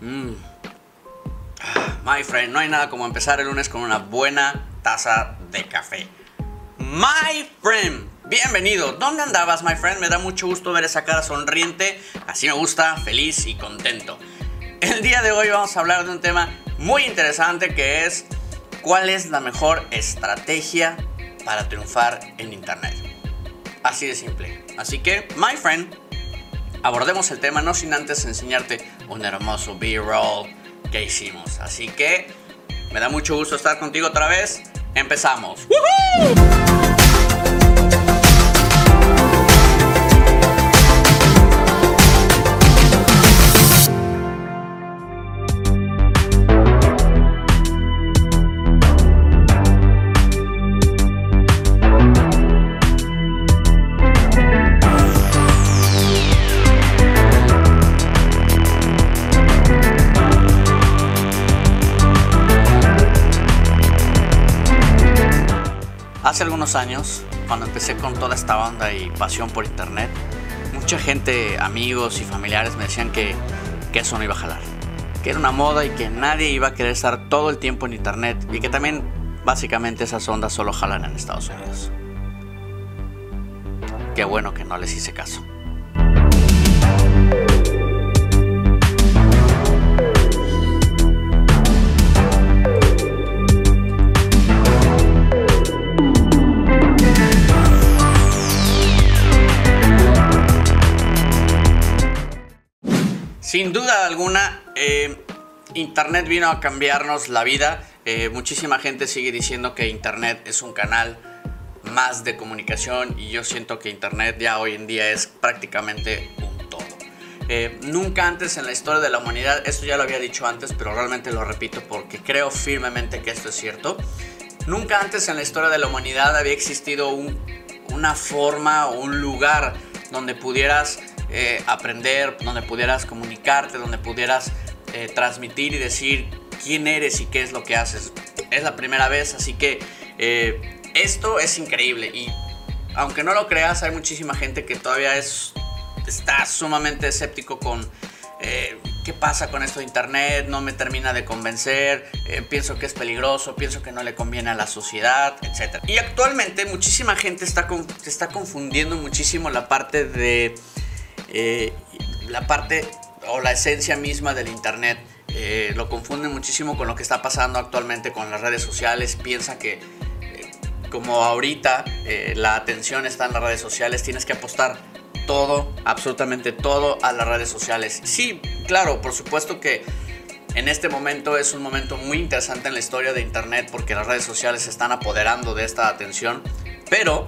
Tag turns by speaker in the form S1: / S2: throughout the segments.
S1: Mm. Ah, My friend, no hay nada como empezar el lunes con una buena taza de café. My friend, bienvenido. ¿Dónde andabas, my friend? Me da mucho gusto ver esa cara sonriente. Así me gusta, feliz y contento. El día de hoy vamos a hablar de un tema muy interesante que es cuál es la mejor estrategia para triunfar en Internet. Así de simple. Así que, my friend, abordemos el tema no sin antes enseñarte un hermoso B-roll que hicimos. Así que me da mucho gusto estar contigo otra vez. Empezamos. Hace algunos años, cuando empecé con toda esta onda y pasión por internet, mucha gente, amigos y familiares me decían que, que eso no iba a jalar, que era una moda y que nadie iba a querer estar todo el tiempo en internet y que también básicamente esas ondas solo jalan en Estados Unidos. Qué bueno que no les hice caso. Sin duda alguna, eh, Internet vino a cambiarnos la vida. Eh, muchísima gente sigue diciendo que Internet es un canal más de comunicación y yo siento que Internet ya hoy en día es prácticamente un todo. Eh, nunca antes en la historia de la humanidad, esto ya lo había dicho antes, pero realmente lo repito porque creo firmemente que esto es cierto. Nunca antes en la historia de la humanidad había existido un, una forma o un lugar donde pudieras eh, aprender, donde pudieras comunicarte, donde pudieras eh, transmitir y decir quién eres y qué es lo que haces. Es la primera vez, así que eh, esto es increíble y aunque no lo creas, hay muchísima gente que todavía es, está sumamente escéptico con qué pasa con esto de internet, no me termina de convencer, pienso que es peligroso, pienso que no le conviene a la sociedad, etc. Y actualmente muchísima gente está, está confundiendo muchísimo la parte de eh, la parte o la esencia misma del Internet. Eh, lo confunden muchísimo con lo que está pasando actualmente con las redes sociales. Piensa que eh, como ahorita la atención está en las redes sociales, tienes que apostar todo, absolutamente todo a las redes sociales. Sí, claro, por supuesto que en este momento es un momento muy interesante en la historia de Internet porque las redes sociales se están apoderando de esta atención, pero,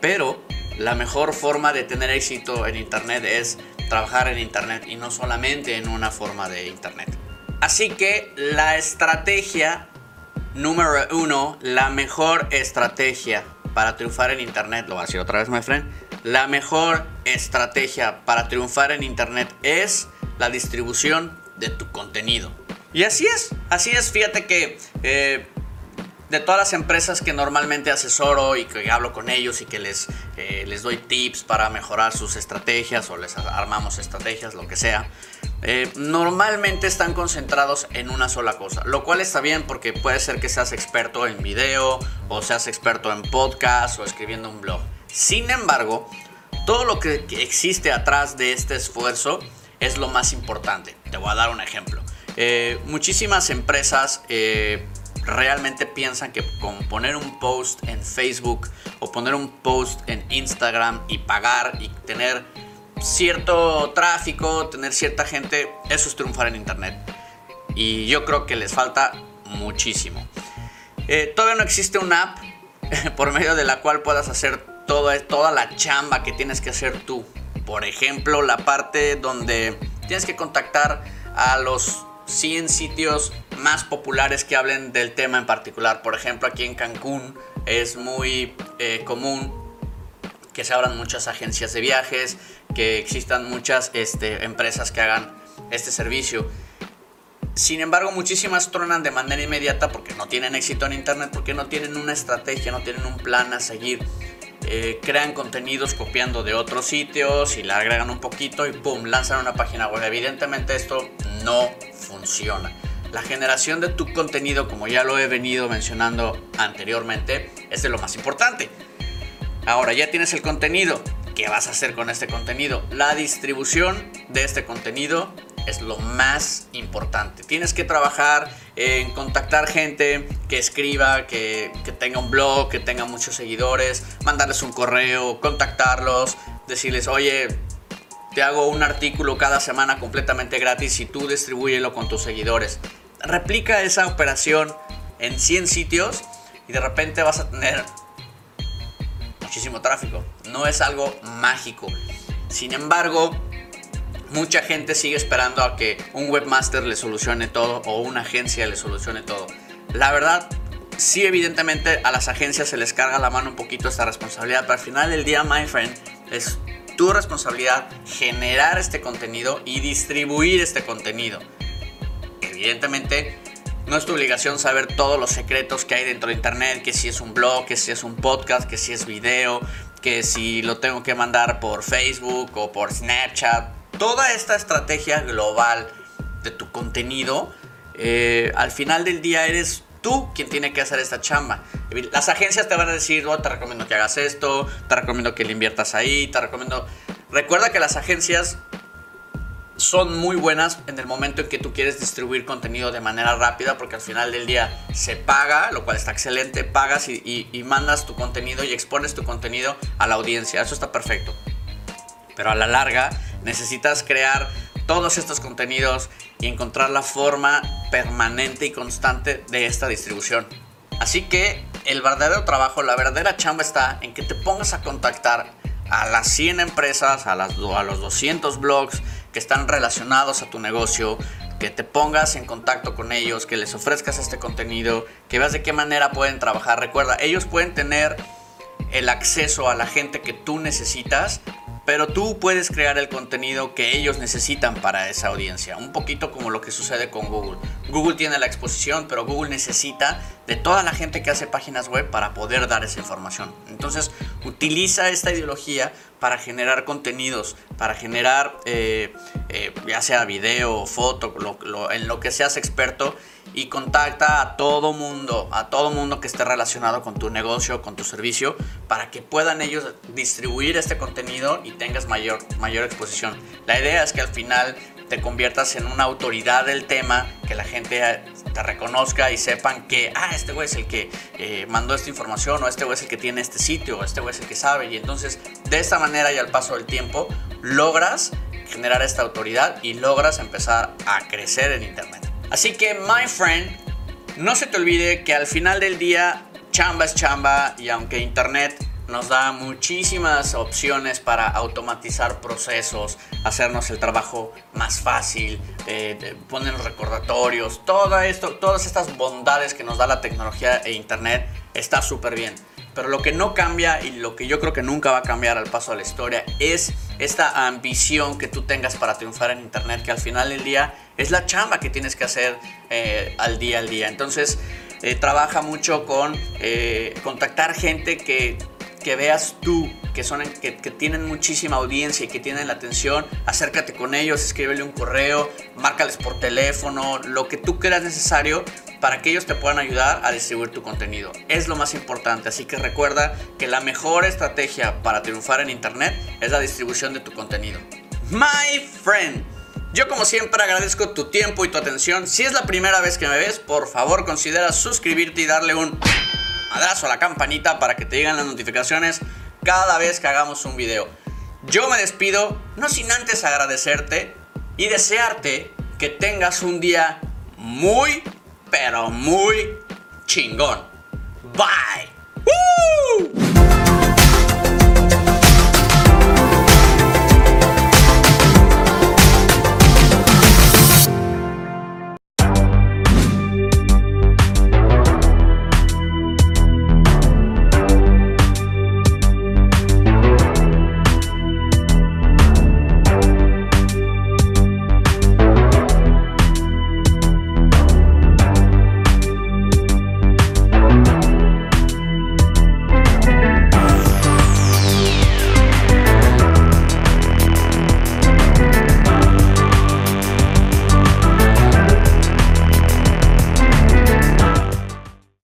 S1: pero la mejor forma de tener éxito en Internet es trabajar en Internet y no solamente en una forma de Internet. Así que la estrategia número uno, la mejor estrategia para triunfar en Internet, lo voy a decir otra vez, my friend, la mejor estrategia para triunfar en Internet es la distribución de tu contenido. Y así es, así es, fíjate que eh, de todas las empresas que normalmente asesoro y que hablo con ellos y que les, eh, les doy tips para mejorar sus estrategias o les armamos estrategias, lo que sea, eh, normalmente están concentrados en una sola cosa, lo cual está bien porque puede ser que seas experto en video o seas experto en podcast o escribiendo un blog. Sin embargo, todo lo que existe atrás de este esfuerzo es lo más importante. Te voy a dar un ejemplo. Eh, muchísimas empresas realmente piensan que con poner un post en Facebook o poner un post en Instagram y pagar y tener cierto tráfico, tener cierta gente, eso es triunfar en Internet. Y yo creo que les falta muchísimo. Eh, todavía no existe una app por medio de la cual puedas hacer toda, toda la chamba que tienes que hacer tú. Por ejemplo, la parte donde tienes que contactar a los 100 sitios más populares que hablen del tema en particular. Por ejemplo, aquí en Cancún es muy eh, común que se abran muchas agencias de viajes, que existan muchas este, empresas que hagan este servicio. Sin embargo, muchísimas tronan de manera inmediata porque no tienen éxito en Internet, porque no tienen una estrategia, no tienen un plan a seguir. Eh, crean contenidos copiando de otros sitios y le agregan un poquito y ¡pum! lanzan una página web. Evidentemente esto no funciona. La generación de tu contenido, como ya lo he venido mencionando anteriormente, es de lo más importante. Ahora ya tienes el contenido. ¿Qué vas a hacer con este contenido? La distribución de este contenido es lo más importante. Tienes que trabajar en contactar gente que escriba, que, tenga un blog, que tenga muchos seguidores, mandarles un correo, contactarlos, decirles, oye, te hago un artículo cada semana completamente gratis y tú distribúyelo con tus seguidores. Replica esa operación en 100 sitios y de repente vas a tener muchísimo tráfico. No es algo mágico. Sin embargo, mucha gente sigue esperando a que un webmaster le solucione todo o una agencia le solucione todo. La verdad, sí, evidentemente a las agencias se les carga la mano un poquito esta responsabilidad, pero al final del día, my friend, es tu responsabilidad generar este contenido y distribuir este contenido. Evidentemente, no es tu obligación saber todos los secretos que hay dentro de Internet, que si es un blog, que si es un podcast, que si es video, que si lo tengo que mandar por Facebook o por Snapchat toda esta estrategia global de tu contenido, eh, al final del día eres tú quien tiene que hacer esta chamba. Las agencias te van a decir, oh, te recomiendo que hagas esto, te recomiendo que le inviertas ahí, te recomiendo... Recuerda que las agencias son muy buenas en el momento en que tú quieres distribuir contenido de manera rápida, porque al final del día se paga, lo cual está excelente, pagas y mandas tu contenido y expones tu contenido a la audiencia. Eso está perfecto. Pero a la larga necesitas crear todos estos contenidos y encontrar la forma permanente y constante de esta distribución. Así que el verdadero trabajo, la verdadera chamba está en que te pongas a contactar a las 100 empresas, a, a los 200 blogs que están relacionados a tu negocio, que te pongas en contacto con ellos, que les ofrezcas este contenido, que veas de qué manera pueden trabajar. Recuerda, ellos pueden tener el acceso a la gente que tú necesitas pero tú puedes crear el contenido que ellos necesitan para esa audiencia. Un poquito como lo que sucede con Google. Google tiene la exposición, pero Google necesita de toda la gente que hace páginas web para poder dar esa información. Entonces, utiliza esta ideología para generar contenidos, para generar eh, eh, ya sea video, foto, en lo que seas experto y contacta a todo mundo, a todo mundo que esté relacionado con tu negocio, con tu servicio, para que puedan ellos distribuir este contenido y tengas mayor, mayor exposición. La idea es que al final te conviertas en una autoridad del tema, que la gente te reconozca y sepan que, ah, este güey es el que eh, mandó esta información, o este güey es el que tiene este sitio, o este güey es el que sabe. Y entonces, de esta manera y al paso del tiempo, logras generar esta autoridad y logras empezar a crecer en Internet. Así que, my friend, no se te olvide que al final del día, chamba es chamba y aunque Internet nos da muchísimas opciones para automatizar procesos, hacernos el trabajo más fácil, eh, poner recordatorios, esto, todas estas bondades que nos da la tecnología e Internet está súper bien. Pero lo que no cambia y lo que yo creo que nunca va a cambiar al paso de la historia es esta ambición que tú tengas para triunfar en Internet, que al final del día es la chamba que tienes que hacer eh, al día al día. Entonces, eh, trabaja mucho con eh, contactar gente que, que veas tú, que, son, que, tienen muchísima audiencia y que tienen la atención, acércate con ellos, escríbele un correo, márcales por teléfono, lo que tú creas necesario para que ellos te puedan ayudar a distribuir tu contenido. Es lo más importante, así que recuerda que la mejor estrategia para triunfar en Internet es la distribución de tu contenido. My friend, yo como siempre agradezco tu tiempo y tu atención. Si es la primera vez que me ves, por favor considera suscribirte y darle un abrazo a la campanita para que te lleguen las notificaciones cada vez que hagamos un video. Yo me despido, no sin antes agradecerte y desearte que tengas un día muy pero muy chingón. Bye.